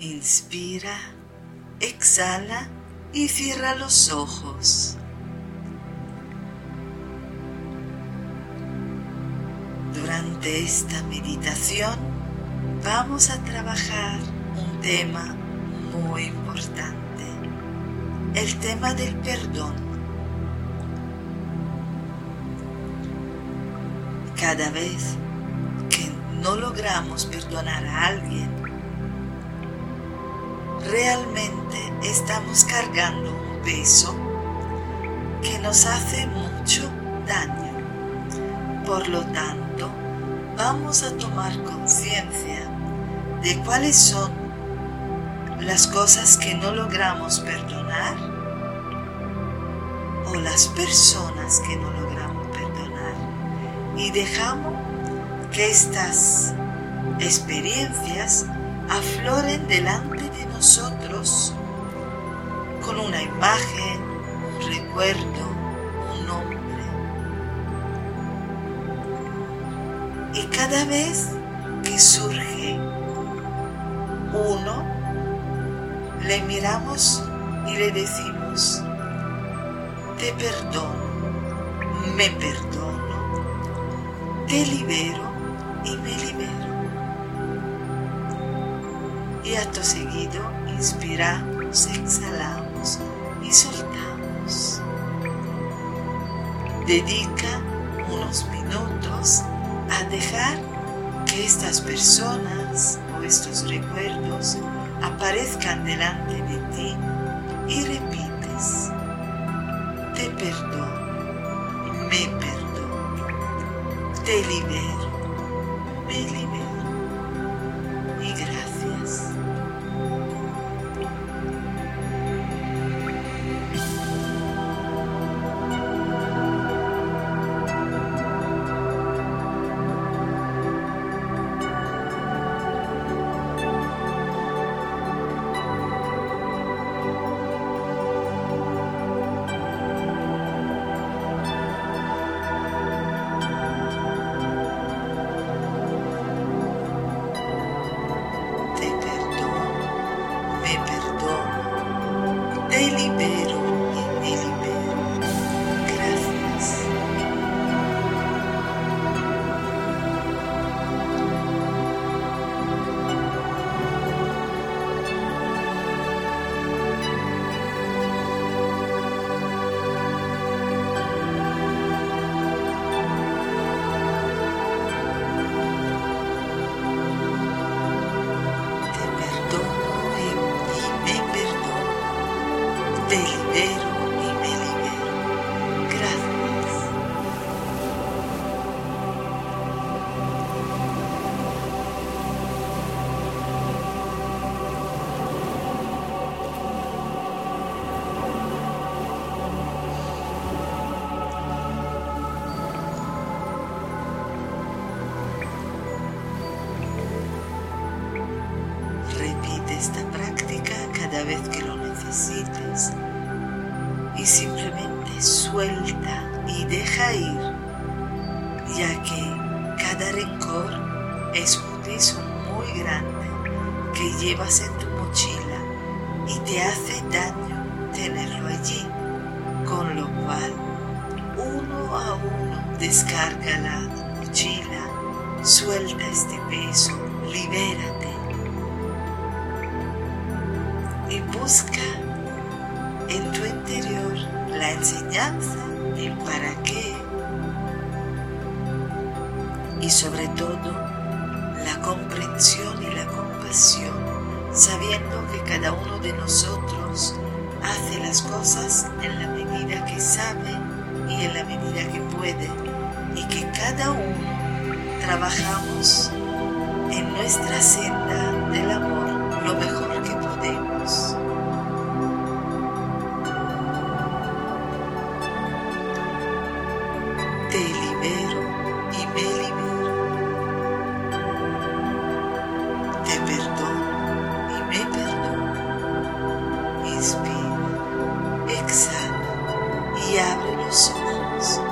Inspira, exhala y cierra los ojos. Durante esta meditación vamos a trabajar un tema muy importante, el tema del perdón. Cada vez que no logramos perdonar a alguien, realmente estamos cargando un peso que nos hace mucho daño. Por lo tanto, vamos a tomar conciencia de cuáles son las cosas que no logramos perdonar o las personas que no logramos perdonar y dejamos que estas experiencias afloren delante de nosotros con una imagen, un recuerdo, un nombre. Y cada vez que surge uno, le miramos y le decimos, te perdono, me perdono, te libero y me libero. Y acto seguido inspiramos, exhalamos y soltamos. Dedica unos minutos a dejar que estas personas o estos recuerdos aparezcan delante de ti y repites, te perdono, me perdono, te libero, me libero perdono. Te y simplemente suelta y deja ir, ya que cada rencor es un peso muy grande que llevas en tu mochila y te hace daño tenerlo allí, con lo cual uno a uno descarga la mochila, suelta este peso, libérate. Y busca en tu interior la enseñanza, el para qué. Y sobre todo la comprensión y la compasión, sabiendo que cada uno de nosotros hace las cosas en la medida que sabe y en la medida que puede y que cada uno trabajamos en nuestra senda souls.